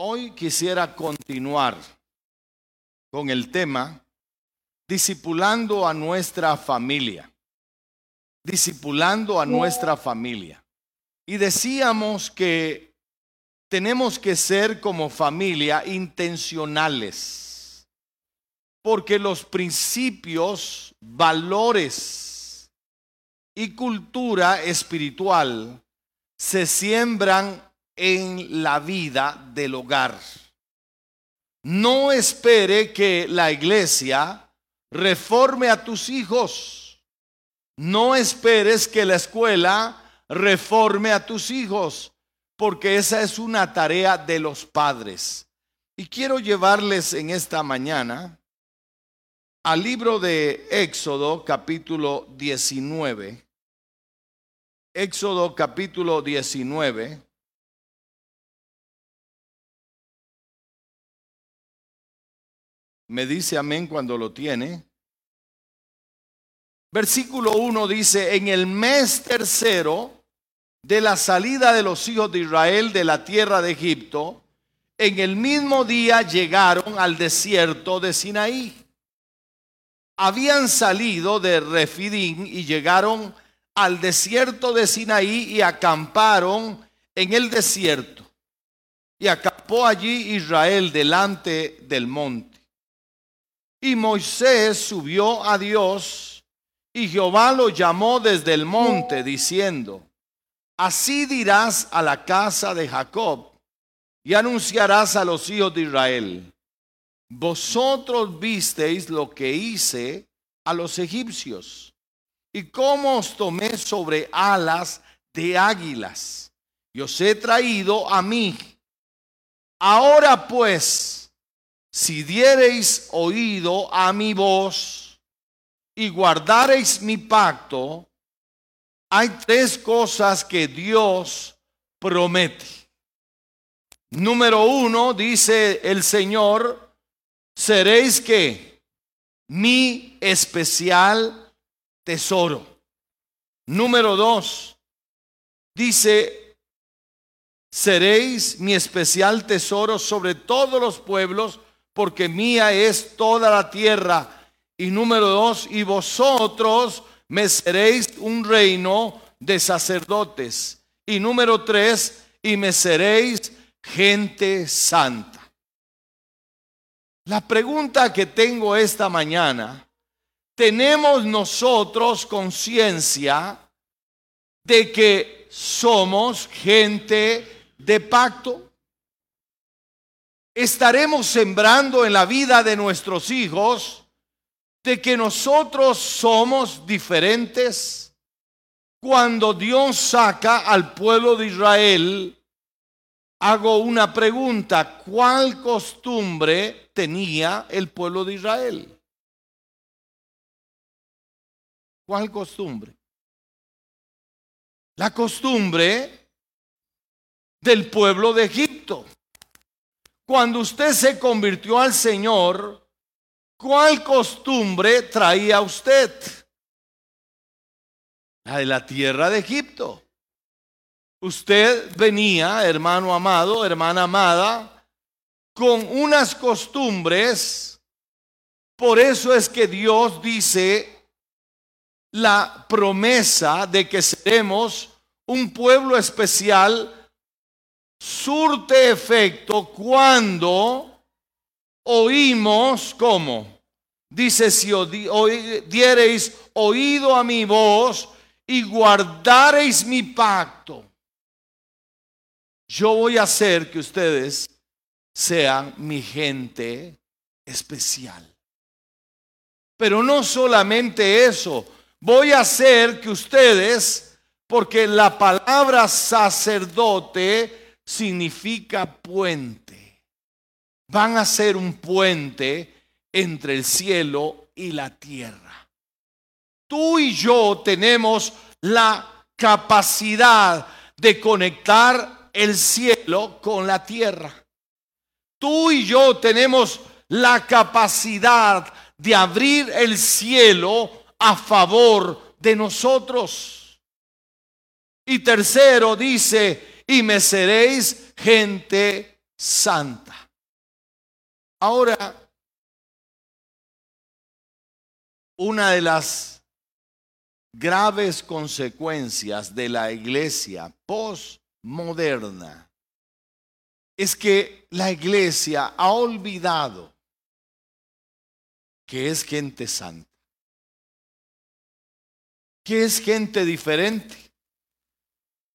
Hoy quisiera continuar con el tema discipulando a nuestra familia. Discipulando a nuestra familia. Y decíamos que tenemos que ser como familia intencionales. Porque los principios, valores y cultura espiritual se siembran en la vida del hogar. No espere que la iglesia reforme a tus hijos. No esperes que la escuela reforme a tus hijos, porque esa es una tarea de los padres. Y quiero llevarles en esta mañana al libro de Éxodo capítulo 19. Éxodo capítulo 19. Me dice amén cuando lo tiene. Versículo 1 dice, en el mes tercero de la salida de los hijos de Israel de la tierra de Egipto, en el mismo día llegaron al desierto de Sinaí. Habían salido de Refidín y llegaron al desierto de Sinaí y acamparon en el desierto. Y acampó allí Israel delante del monte. Y Moisés subió a Dios y Jehová lo llamó desde el monte diciendo, así dirás a la casa de Jacob y anunciarás a los hijos de Israel, vosotros visteis lo que hice a los egipcios y cómo os tomé sobre alas de águilas y os he traído a mí. Ahora pues, si diereis oído a mi voz y guardareis mi pacto, hay tres cosas que Dios promete. Número uno, dice el Señor, seréis que mi especial tesoro. Número dos, dice, seréis mi especial tesoro sobre todos los pueblos porque mía es toda la tierra. Y número dos, y vosotros me seréis un reino de sacerdotes. Y número tres, y me seréis gente santa. La pregunta que tengo esta mañana, ¿tenemos nosotros conciencia de que somos gente de pacto? Estaremos sembrando en la vida de nuestros hijos de que nosotros somos diferentes. Cuando Dios saca al pueblo de Israel, hago una pregunta, ¿cuál costumbre tenía el pueblo de Israel? ¿Cuál costumbre? La costumbre del pueblo de Egipto. Cuando usted se convirtió al Señor, ¿cuál costumbre traía usted? La de la tierra de Egipto. Usted venía, hermano amado, hermana amada, con unas costumbres. Por eso es que Dios dice la promesa de que seremos un pueblo especial surte efecto cuando oímos como dice si diereis oído a mi voz y guardareis mi pacto yo voy a hacer que ustedes sean mi gente especial. Pero no solamente eso voy a hacer que ustedes porque la palabra sacerdote significa puente. Van a ser un puente entre el cielo y la tierra. Tú y yo tenemos la capacidad de conectar el cielo con la tierra. Tú y yo tenemos la capacidad de abrir el cielo a favor de nosotros. Y tercero dice, y me seréis gente santa. Ahora, una de las graves consecuencias de la iglesia postmoderna es que la iglesia ha olvidado que es gente santa, que es gente diferente.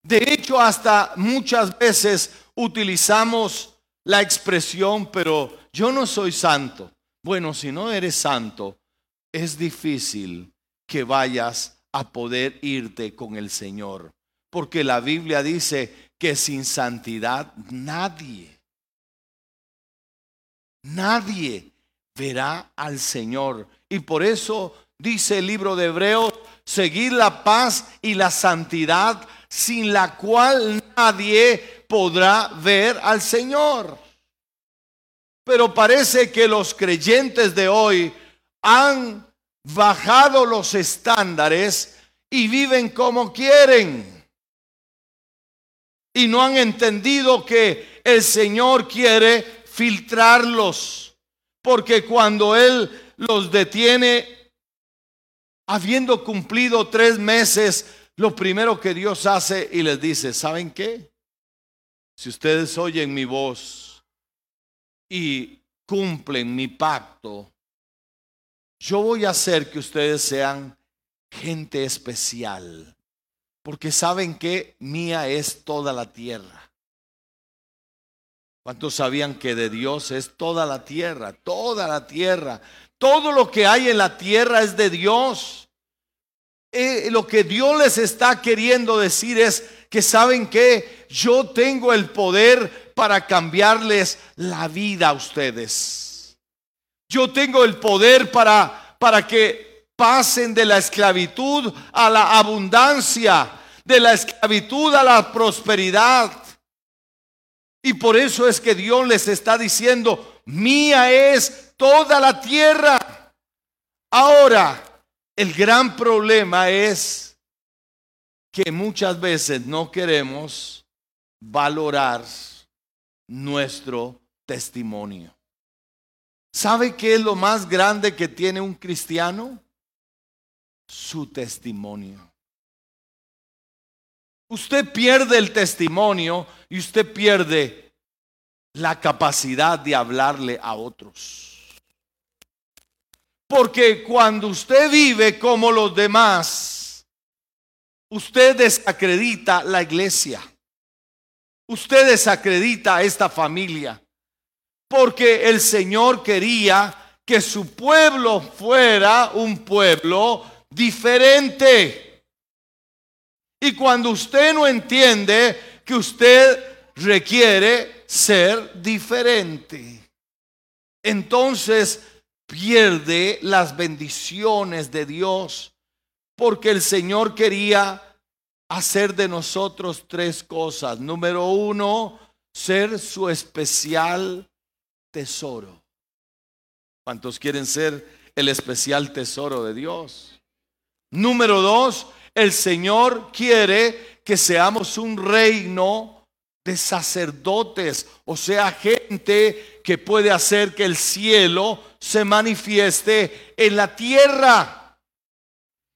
De hecho, hasta muchas veces utilizamos la expresión, pero yo no soy santo. Bueno, si no eres santo, es difícil que vayas a poder irte con el Señor. Porque la Biblia dice que sin santidad nadie, nadie verá al Señor. Y por eso dice el libro de Hebreos, seguir la paz y la santidad sin la cual nadie podrá ver al Señor. Pero parece que los creyentes de hoy han bajado los estándares y viven como quieren. Y no han entendido que el Señor quiere filtrarlos. Porque cuando Él los detiene, habiendo cumplido tres meses, lo primero que Dios hace y les dice, ¿saben qué? Si ustedes oyen mi voz y cumplen mi pacto, yo voy a hacer que ustedes sean gente especial, porque saben que mía es toda la tierra. ¿Cuántos sabían que de Dios es toda la tierra? Toda la tierra. Todo lo que hay en la tierra es de Dios. Eh, lo que Dios les está queriendo decir es que saben que yo tengo el poder para cambiarles la vida a ustedes. Yo tengo el poder para, para que pasen de la esclavitud a la abundancia, de la esclavitud a la prosperidad y por eso es que Dios les está diciendo, mía es toda la tierra. Ahora, el gran problema es que muchas veces no queremos valorar nuestro testimonio. ¿Sabe qué es lo más grande que tiene un cristiano? Su testimonio. Usted pierde el testimonio y usted pierde la capacidad de hablarle a otros. Porque cuando usted vive como los demás, usted desacredita la iglesia. Usted desacredita a esta familia. Porque el Señor quería que su pueblo fuera un pueblo diferente. Y cuando usted no entiende que usted requiere ser diferente, entonces pierde las bendiciones de Dios. Porque el Señor quería hacer de nosotros tres cosas. Número uno, ser su especial tesoro. ¿Cuántos quieren ser el especial tesoro de Dios? Número dos, el Señor quiere que seamos un reino de sacerdotes, o sea, gente que puede hacer que el cielo se manifieste en la tierra.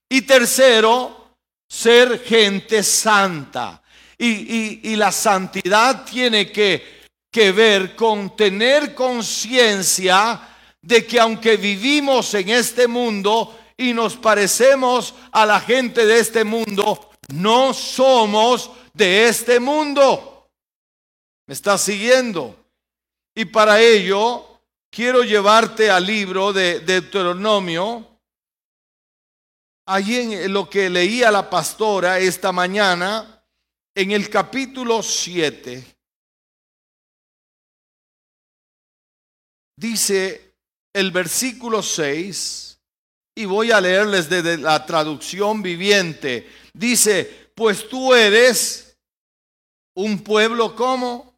Y tercero, ser gente santa. Y, la santidad tiene que, que ver con tener conciencia de que aunque vivimos en este mundo, y nos parecemos a la gente de este mundo, no somos de este mundo. ¿Me estás siguiendo? Y para ello quiero llevarte al libro de Deuteronomio. Allí en lo que leía la pastora esta mañana, en el capítulo 7, dice el versículo 6, y voy a leerles desde la traducción viviente. Dice, pues tú eres un pueblo como,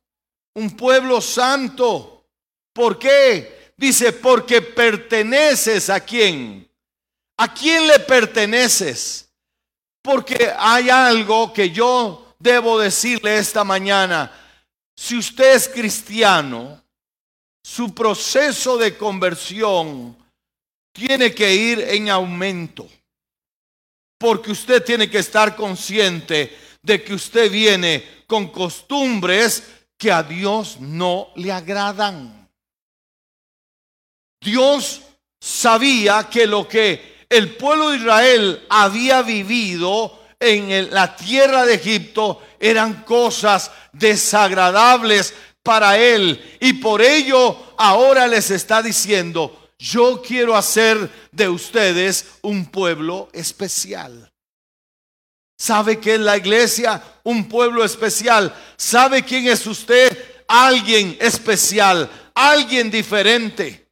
un pueblo santo. ¿Por qué? Dice, porque perteneces a quién. ¿A quién le perteneces? Porque hay algo que yo debo decirle esta mañana. si usted es cristiano, su proceso de conversión tiene que ir en aumento. Porque usted tiene que estar consciente de que usted viene con costumbres que a Dios no le agradan. Dios sabía que lo que el pueblo de Israel había vivido en la tierra de Egipto eran cosas desagradables para él. Y por ello ahora les está diciendo, yo quiero hacer de ustedes un pueblo especial. ¿Sabe que es la iglesia? Un pueblo especial. ¿Sabe quién es usted? Alguien especial, alguien diferente.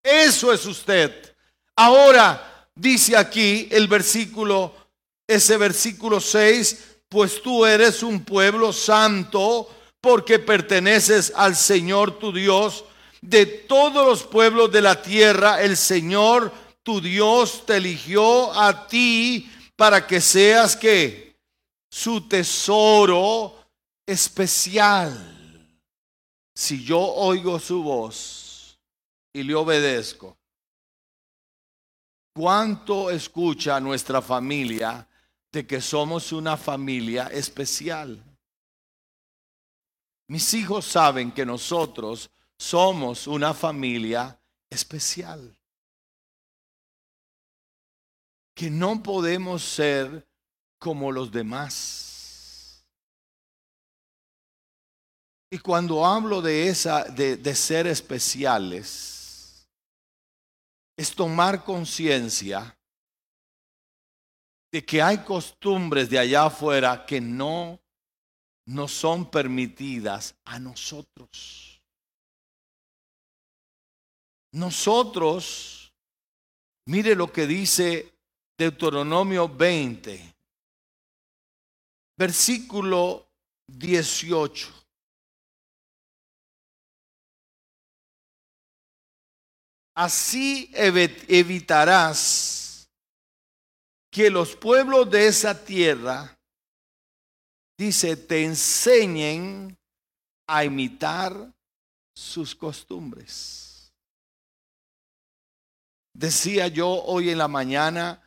Eso es usted. Ahora dice aquí el versículo, ese versículo 6, pues tú eres un pueblo santo porque perteneces al Señor tu Dios. De todos los pueblos de la tierra, el Señor tu Dios te eligió a ti para que seas que su tesoro especial. Si yo oigo su voz, y le obedezco. ¿Cuánto escucha nuestra familia de que somos una familia especial? Mis hijos saben que nosotros somos una familia especial. Que no podemos ser como los demás. Y cuando hablo de esa de, de ser especiales, es tomar conciencia de que hay costumbres de allá afuera que no no son permitidas a nosotros. Nosotros, mire lo que dice Deuteronomio 20, versículo 18. Así evitarás que los pueblos de esa tierra, dice, te enseñen a imitar sus costumbres. Decía yo hoy en la mañana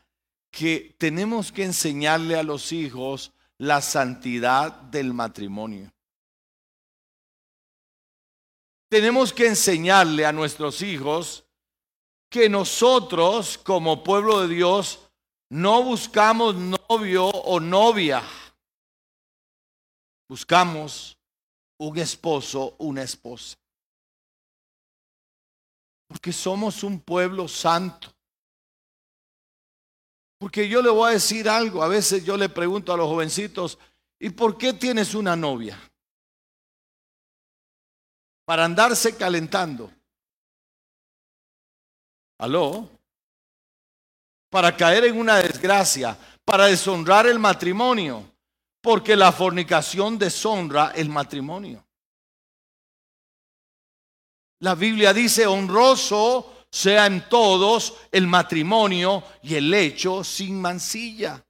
que tenemos que enseñarle a los hijos la santidad del matrimonio. Tenemos que enseñarle a nuestros hijos que nosotros como pueblo de Dios no buscamos novio o novia. Buscamos un esposo, una esposa. Porque somos un pueblo santo. Porque yo le voy a decir algo, a veces yo le pregunto a los jovencitos, ¿y por qué tienes una novia? Para andarse calentando. ¿Aló? Para caer en una desgracia, para deshonrar el matrimonio, porque la fornicación deshonra el matrimonio. La Biblia dice, honroso sea en todos el matrimonio y el hecho sin mancilla,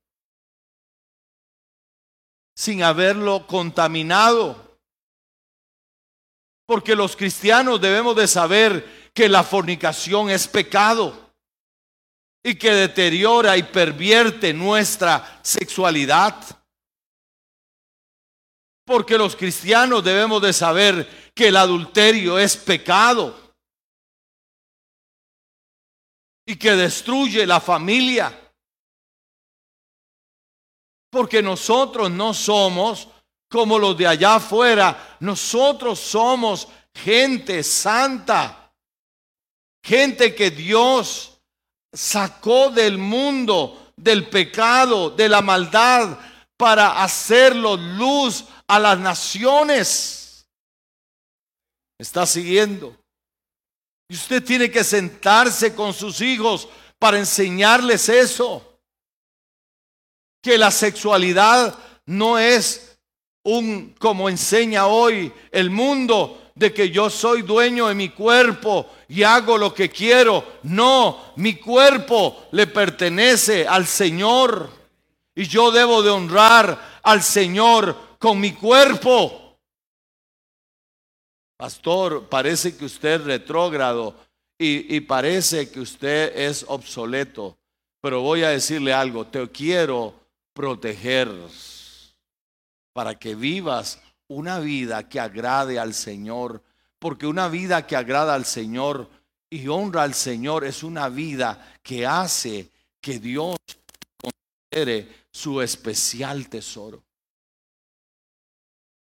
sin haberlo contaminado. Porque los cristianos debemos de saber que la fornicación es pecado y que deteriora y pervierte nuestra sexualidad. Porque los cristianos debemos de saber que el adulterio es pecado y que destruye la familia. Porque nosotros no somos como los de allá afuera, nosotros somos gente santa Gente que Dios sacó del mundo, del pecado, de la maldad, para hacerlo luz a las naciones. ¿Está siguiendo? Y usted tiene que sentarse con sus hijos para enseñarles eso. Que la sexualidad no es un, como enseña hoy el mundo, de que yo soy dueño de mi cuerpo y hago lo que quiero. No, mi cuerpo le pertenece al Señor. Y yo debo de honrar al Señor con mi cuerpo. Pastor, parece que usted es retrógrado y, y parece que usted es obsoleto, pero voy a decirle algo, te quiero proteger para que vivas una vida que agrade al Señor, porque una vida que agrada al Señor y honra al Señor es una vida que hace que Dios considere su especial tesoro.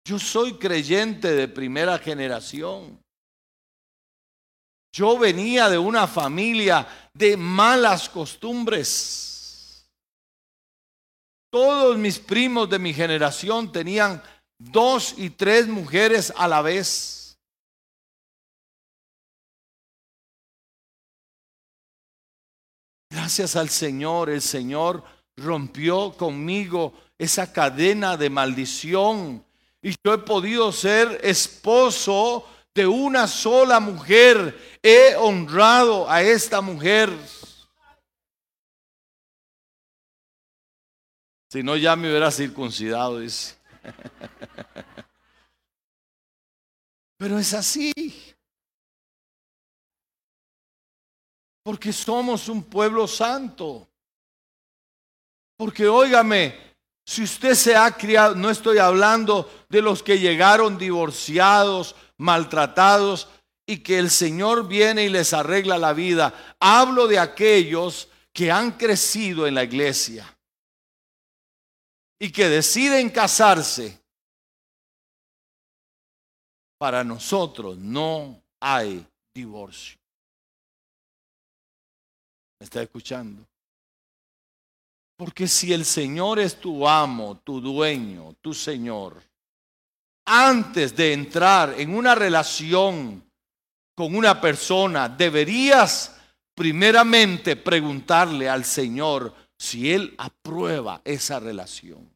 Yo soy creyente de primera generación. Yo venía de una familia de malas costumbres. Todos mis primos de mi generación tenían dos y tres mujeres a la vez. Gracias al Señor, el Señor rompió conmigo esa cadena de maldición y yo he podido ser esposo de una sola mujer. He honrado a esta mujer. Si no, ya me hubiera circuncidado, dice. Pero es así. Porque somos un pueblo santo. Porque óigame, si usted se ha criado, no estoy hablando de los que llegaron divorciados, maltratados y que el Señor viene y les arregla la vida. Hablo de aquellos que han crecido en la iglesia y que deciden casarse. Para nosotros no hay divorcio. ¿Me está escuchando? Porque si el Señor es tu amo, tu dueño, tu Señor, antes de entrar en una relación con una persona, deberías primeramente preguntarle al Señor si Él aprueba esa relación.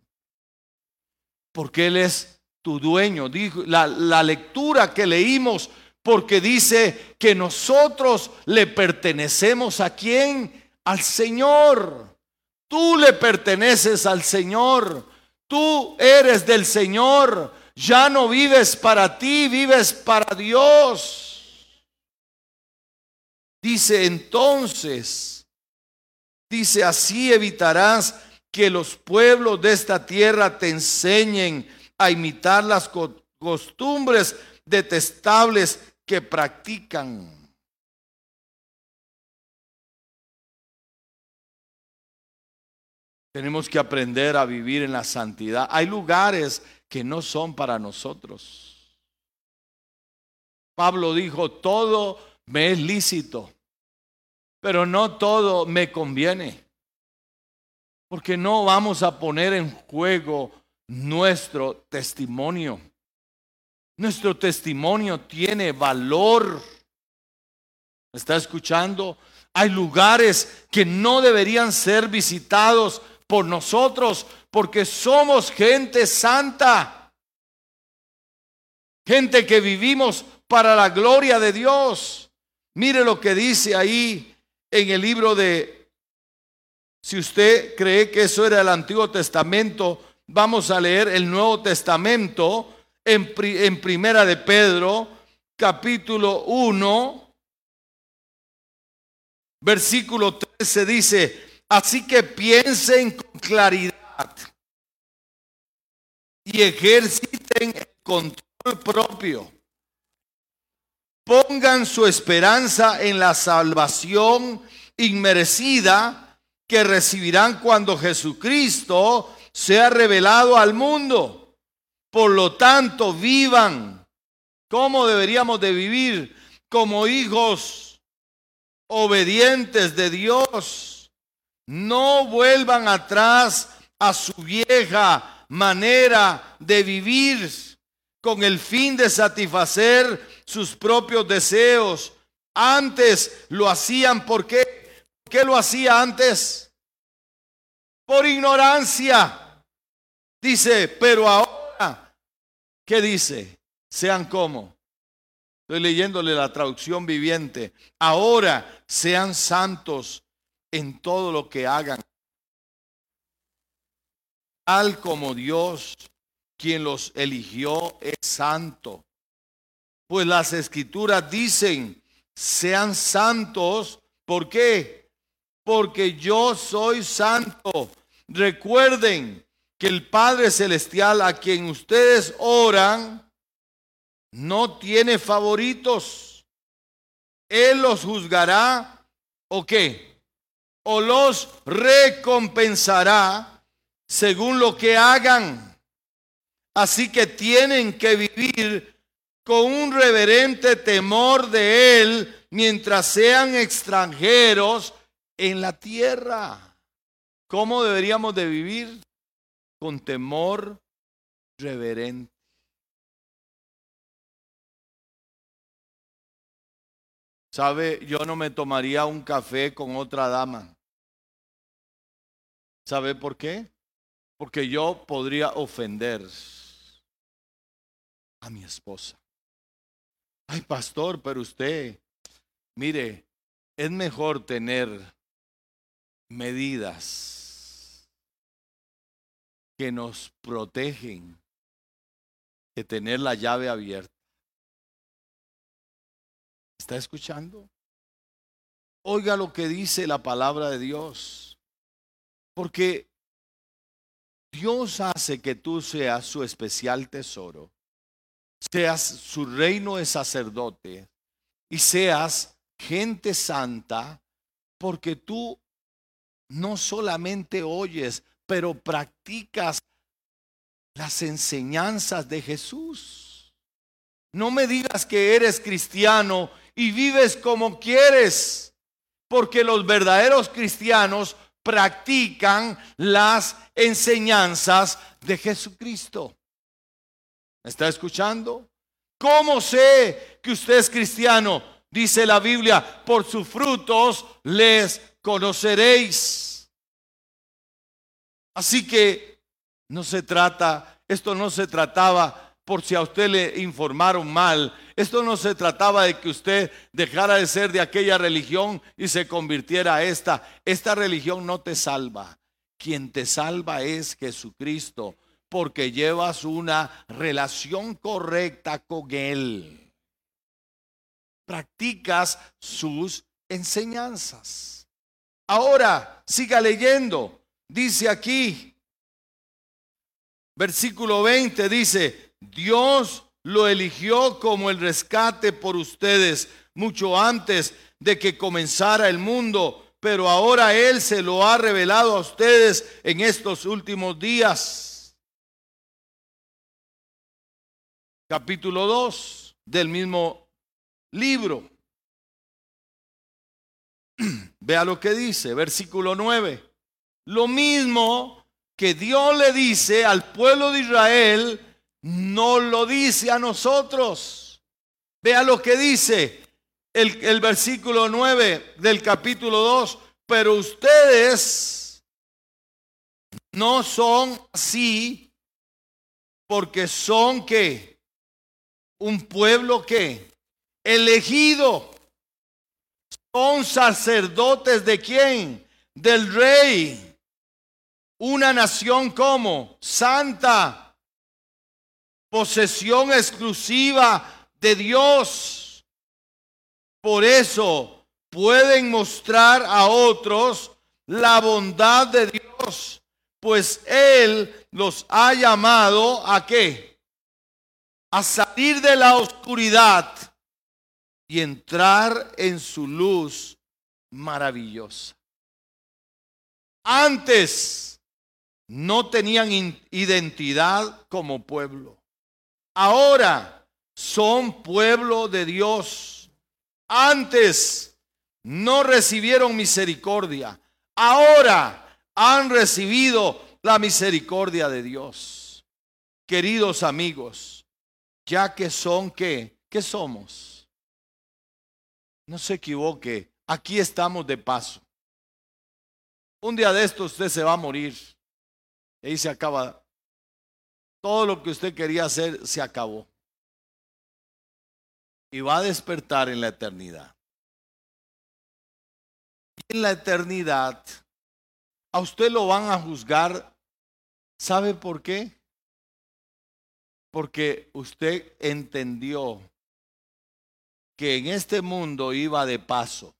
Porque Él es tu dueño. Dijo, la, la lectura que leímos, porque dice que nosotros le pertenecemos a quién? Al Señor. Tú le perteneces al Señor. Tú eres del Señor. Ya no vives para ti, vives para Dios. Dice entonces, dice así evitarás que los pueblos de esta tierra te enseñen a imitar las costumbres detestables que practican. Tenemos que aprender a vivir en la santidad. Hay lugares que no son para nosotros. Pablo dijo, todo me es lícito, pero no todo me conviene. Porque no vamos a poner en juego nuestro testimonio. Nuestro testimonio tiene valor. ¿Me está escuchando? Hay lugares que no deberían ser visitados por nosotros, porque somos gente santa, gente que vivimos para la gloria de Dios. Mire lo que dice ahí en el libro de, si usted cree que eso era el Antiguo Testamento, vamos a leer el Nuevo Testamento en, en Primera de Pedro, capítulo 1, versículo 13 dice, Así que piensen con claridad y ejerciten el control propio. Pongan su esperanza en la salvación inmerecida que recibirán cuando Jesucristo sea revelado al mundo. Por lo tanto, vivan como deberíamos de vivir como hijos obedientes de Dios no vuelvan atrás a su vieja manera de vivir con el fin de satisfacer sus propios deseos. Antes lo hacían, ¿por qué? ¿Por qué lo hacía antes? Por ignorancia. Dice, pero ahora, ¿qué dice? Sean como. Estoy leyéndole la traducción viviente. Ahora sean santos en todo lo que hagan, tal como Dios quien los eligió es santo. Pues las escrituras dicen, sean santos. ¿Por qué? Porque yo soy santo. Recuerden que el Padre Celestial a quien ustedes oran no tiene favoritos. Él los juzgará o qué? O los recompensará según lo que hagan. Así que tienen que vivir con un reverente temor de Él mientras sean extranjeros en la tierra. ¿Cómo deberíamos de vivir? Con temor reverente. ¿Sabe? Yo no me tomaría un café con otra dama. ¿Sabe por qué? Porque yo podría ofender a mi esposa. Ay, pastor, pero usted, mire, es mejor tener medidas que nos protegen que tener la llave abierta. ¿Está escuchando? Oiga lo que dice la palabra de Dios. Porque Dios hace que tú seas su especial tesoro seas su reino de sacerdote y seas gente santa, porque tú no solamente oyes, pero practicas las enseñanzas de Jesús. No me digas que eres cristiano y vives como quieres, porque los verdaderos cristianos practican las enseñanzas de Jesucristo. ¿Me está escuchando? ¿Cómo sé que usted es cristiano? Dice la Biblia, por sus frutos les conoceréis. Así que no se trata, esto no se trataba por si a usted le informaron mal. Esto no se trataba de que usted dejara de ser de aquella religión y se convirtiera a esta. Esta religión no te salva. Quien te salva es Jesucristo porque llevas una relación correcta con Él. Practicas sus enseñanzas. Ahora, siga leyendo. Dice aquí, versículo 20, dice, Dios lo eligió como el rescate por ustedes mucho antes de que comenzara el mundo, pero ahora Él se lo ha revelado a ustedes en estos últimos días. capítulo 2 del mismo libro. Vea lo que dice, versículo 9. Lo mismo que Dios le dice al pueblo de Israel, no lo dice a nosotros. Vea lo que dice el, versículo 9 del capítulo 2. Pero ustedes no son así porque son que un pueblo que elegido. Son sacerdotes de quién? Del rey. Una nación como santa. Posesión exclusiva de Dios. Por eso pueden mostrar a otros la bondad de Dios, pues Él los ha llamado a qué? a salir de la oscuridad y entrar en su luz maravillosa. Antes no tenían identidad como pueblo. Ahora son pueblo de Dios. Antes no recibieron misericordia. Ahora han recibido la misericordia de Dios. Queridos amigos, ya que son qué, ¿qué somos? No se equivoque, aquí estamos de paso. Un día de esto usted se va a morir. Y se acaba. Todo lo que usted quería hacer se acabó. Y va a despertar en la eternidad. Y en la eternidad, a usted lo van a juzgar. ¿Sabe por qué? Porque usted entendió que en este mundo iba de paso.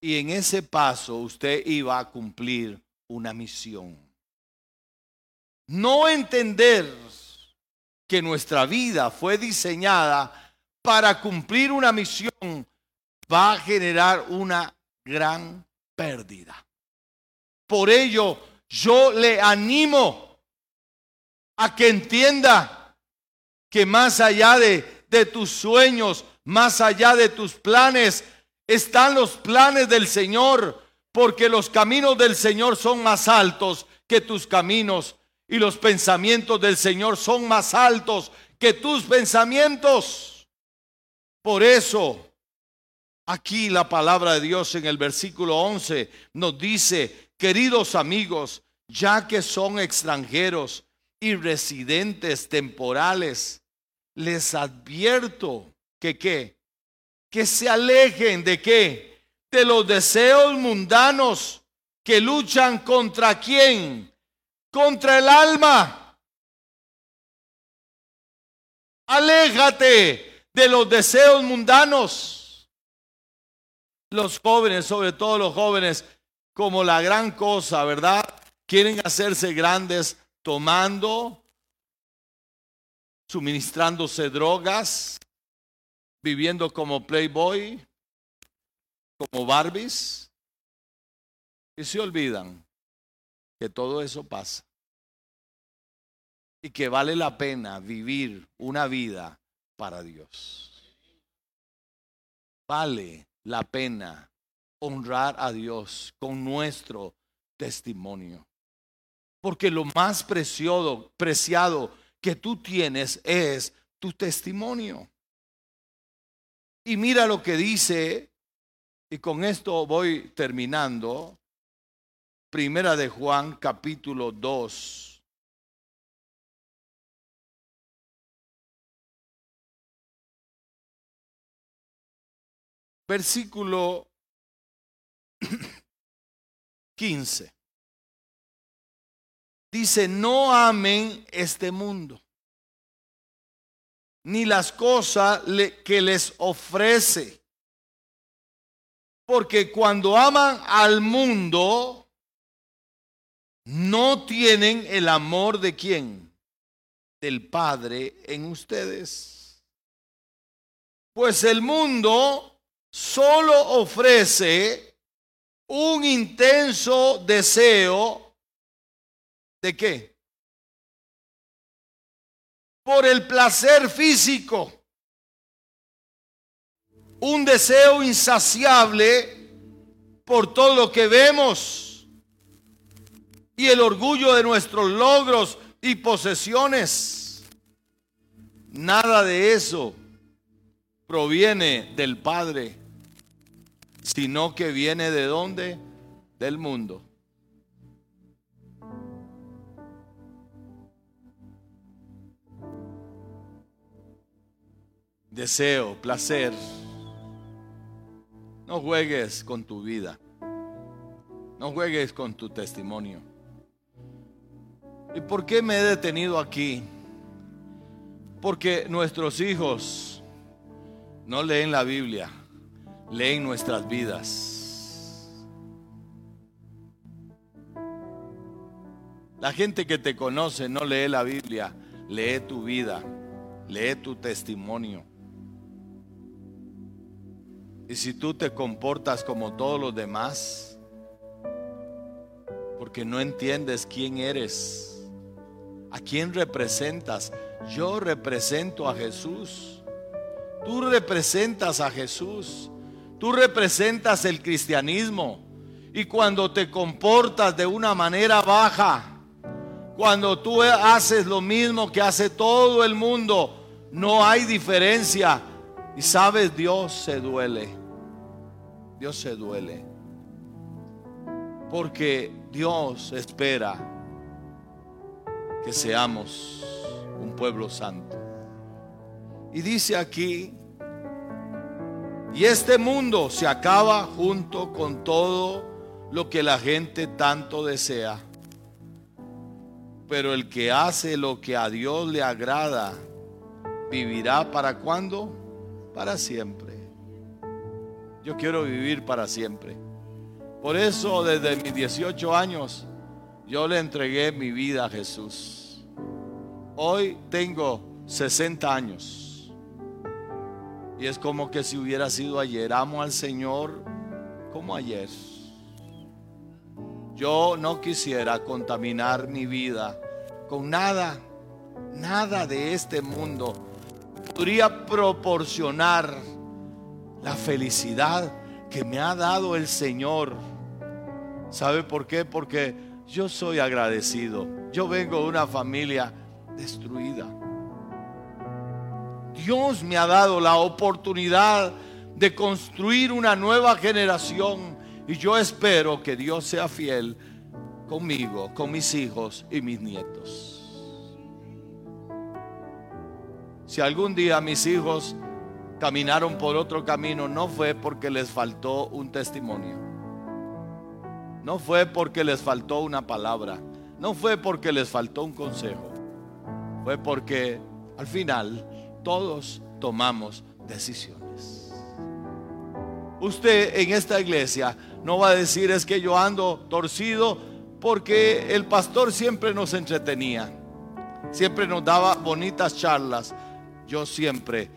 Y en ese paso usted iba a cumplir una misión. No entender que nuestra vida fue diseñada para cumplir una misión va a generar una gran pérdida. Por ello, yo le animo a que entienda que más allá de, de tus sueños, más allá de tus planes, están los planes del Señor, porque los caminos del Señor son más altos que tus caminos y los pensamientos del Señor son más altos que tus pensamientos. Por eso, aquí la palabra de Dios en el versículo 11 nos dice, queridos amigos, ya que son extranjeros y residentes temporales, les advierto que qué, que se alejen de qué, de los deseos mundanos que luchan contra quién, contra el alma. Aléjate de los deseos mundanos. Los jóvenes, sobre todo los jóvenes, como la gran cosa, ¿verdad? Quieren hacerse grandes tomando, suministrándose drogas, viviendo como playboy, como Barbies, y se olvidan que todo eso pasa y que vale la pena vivir una vida para Dios. Vale la pena honrar a Dios con nuestro testimonio. Porque lo más preciado, preciado que tú tienes es tu testimonio. Y mira lo que dice, y con esto voy terminando, Primera de Juan capítulo 2. Versículo 15. Dice, no amen este mundo, ni las cosas que les ofrece. Porque cuando aman al mundo, no tienen el amor de quién? Del Padre en ustedes. Pues el mundo solo ofrece un intenso deseo de qué? Por el placer físico. Un deseo insaciable por todo lo que vemos y el orgullo de nuestros logros y posesiones. Nada de eso proviene del Padre, sino que viene de dónde? Del mundo. Deseo, placer. No juegues con tu vida. No juegues con tu testimonio. ¿Y por qué me he detenido aquí? Porque nuestros hijos no leen la Biblia, leen nuestras vidas. La gente que te conoce no lee la Biblia, lee tu vida, lee tu testimonio. Y si tú te comportas como todos los demás, porque no entiendes quién eres, ¿A quién representas? Yo represento a Jesús. Tú representas a Jesús. Tú representas el cristianismo. Y cuando te comportas de una manera baja, cuando tú haces lo mismo que hace todo el mundo, no hay diferencia. Y sabes, Dios se duele. Dios se duele. Porque Dios espera que seamos un pueblo santo. Y dice aquí, y este mundo se acaba junto con todo lo que la gente tanto desea. Pero el que hace lo que a Dios le agrada, vivirá para cuándo? Para siempre. Yo quiero vivir para siempre. Por eso desde mis 18 años yo le entregué mi vida a Jesús. Hoy tengo 60 años. Y es como que si hubiera sido ayer. Amo al Señor como ayer. Yo no quisiera contaminar mi vida con nada, nada de este mundo. Podría proporcionar la felicidad que me ha dado el Señor. ¿Sabe por qué? Porque yo soy agradecido. Yo vengo de una familia destruida. Dios me ha dado la oportunidad de construir una nueva generación y yo espero que Dios sea fiel conmigo, con mis hijos y mis nietos. Si algún día mis hijos caminaron por otro camino, no fue porque les faltó un testimonio. No fue porque les faltó una palabra. No fue porque les faltó un consejo. Fue porque al final todos tomamos decisiones. Usted en esta iglesia no va a decir es que yo ando torcido porque el pastor siempre nos entretenía, siempre nos daba bonitas charlas. Yo siempre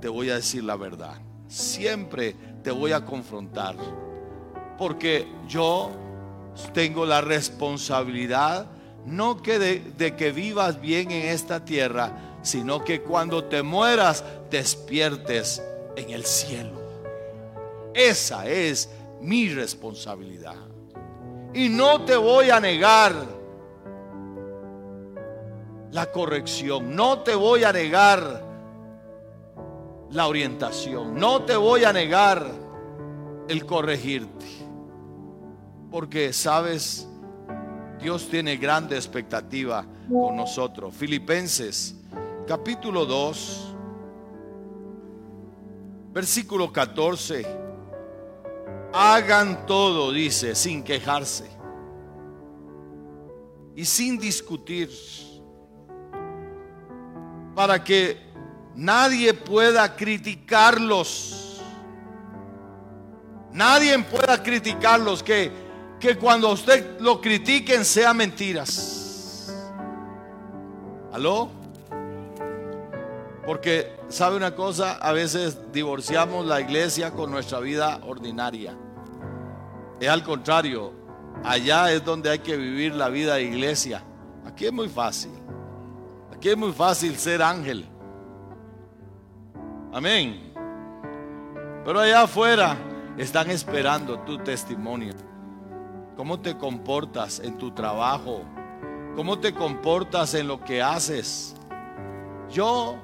te voy a decir la verdad, siempre te voy a confrontar, porque yo tengo la responsabilidad no que de, de que vivas bien en esta tierra, sino que cuando te mueras despiertes en el cielo. Esa es mi responsabilidad. Y no te voy a negar la corrección, no te voy a negar la orientación, no te voy a negar el corregirte. Porque, sabes, Dios tiene grande expectativa con nosotros. Filipenses capítulo 2, versículo 14. Hagan todo, dice, sin quejarse y sin discutir, para que nadie pueda criticarlos. Nadie pueda criticarlos, que, que cuando usted lo critiquen sea mentiras. ¿Aló? Porque, ¿sabe una cosa? A veces divorciamos la iglesia con nuestra vida ordinaria. Es al contrario, allá es donde hay que vivir la vida de iglesia. Aquí es muy fácil. Aquí es muy fácil ser ángel. Amén. Pero allá afuera están esperando tu testimonio. ¿Cómo te comportas en tu trabajo? ¿Cómo te comportas en lo que haces? Yo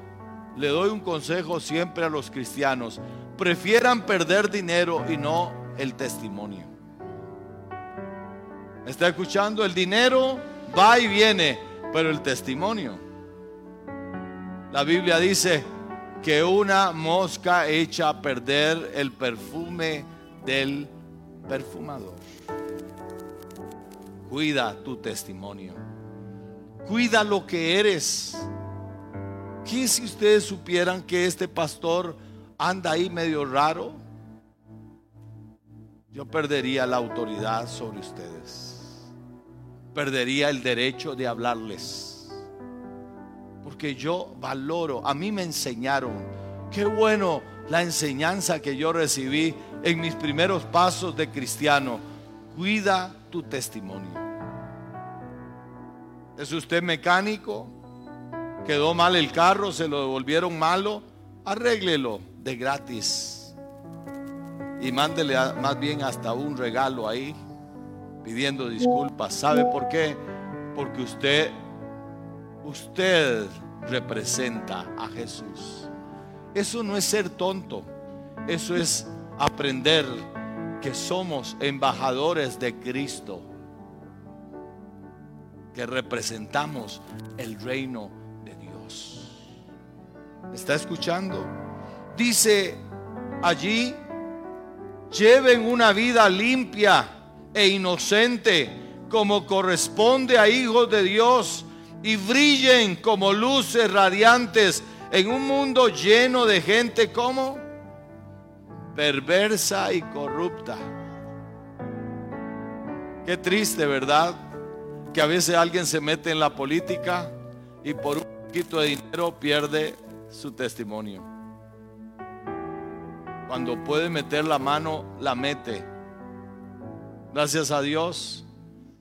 le doy un consejo siempre a los cristianos. Prefieran perder dinero y no el testimonio. está escuchando? El dinero va y viene, pero el testimonio. La Biblia dice que una mosca echa a perder el perfume del perfumador. Cuida tu testimonio. Cuida lo que eres. ¿Qué si ustedes supieran que este pastor anda ahí medio raro? Yo perdería la autoridad sobre ustedes. Perdería el derecho de hablarles. Porque yo valoro, a mí me enseñaron. Qué bueno la enseñanza que yo recibí en mis primeros pasos de cristiano. Cuida tu testimonio. ¿Es usted mecánico? quedó mal el carro, se lo devolvieron malo, arréglelo de gratis. Y mándele más bien hasta un regalo ahí, pidiendo disculpas. ¿Sabe por qué? Porque usted, usted representa a Jesús. Eso no es ser tonto, eso es aprender que somos embajadores de Cristo, que representamos el reino ¿Está escuchando? Dice allí, lleven una vida limpia e inocente como corresponde a hijos de Dios, y brillen como luces radiantes en un mundo lleno de gente como perversa y corrupta. Qué triste, ¿verdad? Que a veces alguien se mete en la política y por un poquito de dinero pierde su testimonio. Cuando puede meter la mano, la mete. Gracias a Dios.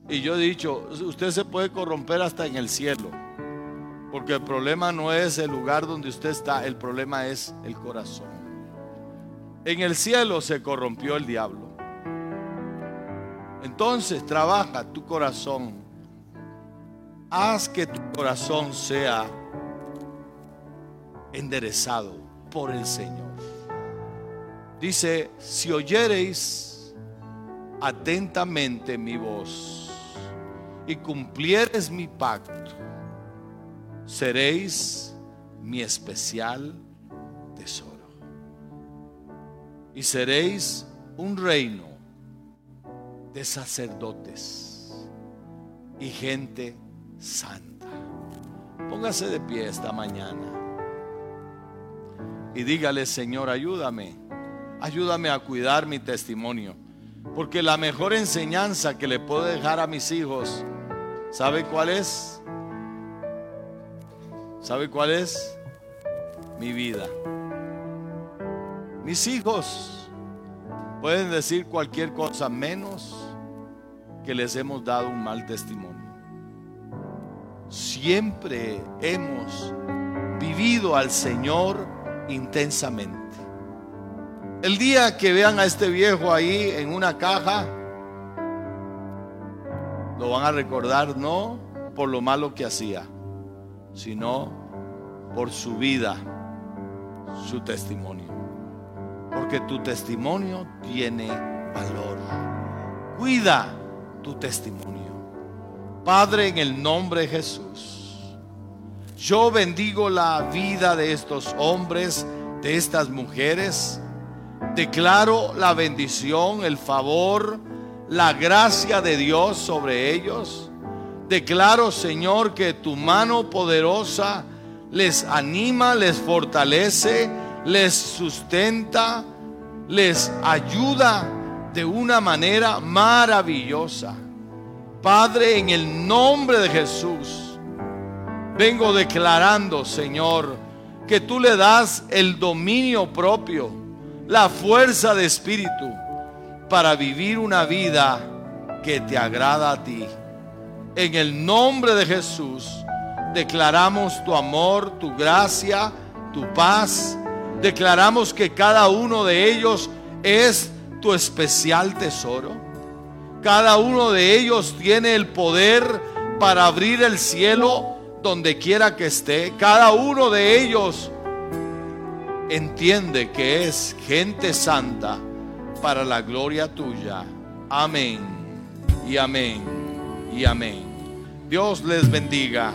Y yo he dicho, usted se puede corromper hasta en el cielo. Porque el problema no es el lugar donde usted está, el problema es el corazón. En el cielo se corrompió el diablo. Entonces trabaja tu corazón. Haz que tu corazón sea enderezado por el Señor. Dice, si oyereis atentamente mi voz y cumplieres mi pacto, seréis mi especial Y seréis un reino de sacerdotes y gente santa. Póngase de pie esta mañana y dígale, Señor, ayúdame, ayúdame a cuidar mi testimonio. Porque la mejor enseñanza que le puedo dejar a mis hijos, ¿sabe cuál es? ¿Sabe cuál es? Mi vida. Mis hijos pueden decir cualquier cosa menos que les hemos dado un mal testimonio. Siempre hemos vivido al Señor intensamente. El día que vean a este viejo ahí en una caja, lo van a recordar no por lo malo que hacía, sino por su vida, su testimonio. Porque tu testimonio tiene valor. Cuida tu testimonio. Padre, en el nombre de Jesús. Yo bendigo la vida de estos hombres, de estas mujeres. Declaro la bendición, el favor, la gracia de Dios sobre ellos. Declaro, Señor, que tu mano poderosa les anima, les fortalece, les sustenta, les ayuda de una manera maravillosa. Padre, en el nombre de Jesús vengo declarando, Señor, que tú le das el dominio propio, la fuerza de espíritu para vivir una vida que te agrada a ti. En el nombre de Jesús declaramos tu amor, tu gracia, tu paz. Declaramos que cada uno de ellos es tu especial tesoro. Cada uno de ellos tiene el poder para abrir el cielo donde quiera que esté, cada uno de ellos entiende que es gente santa para la gloria tuya. Amén y amén y amén. Dios les bendiga.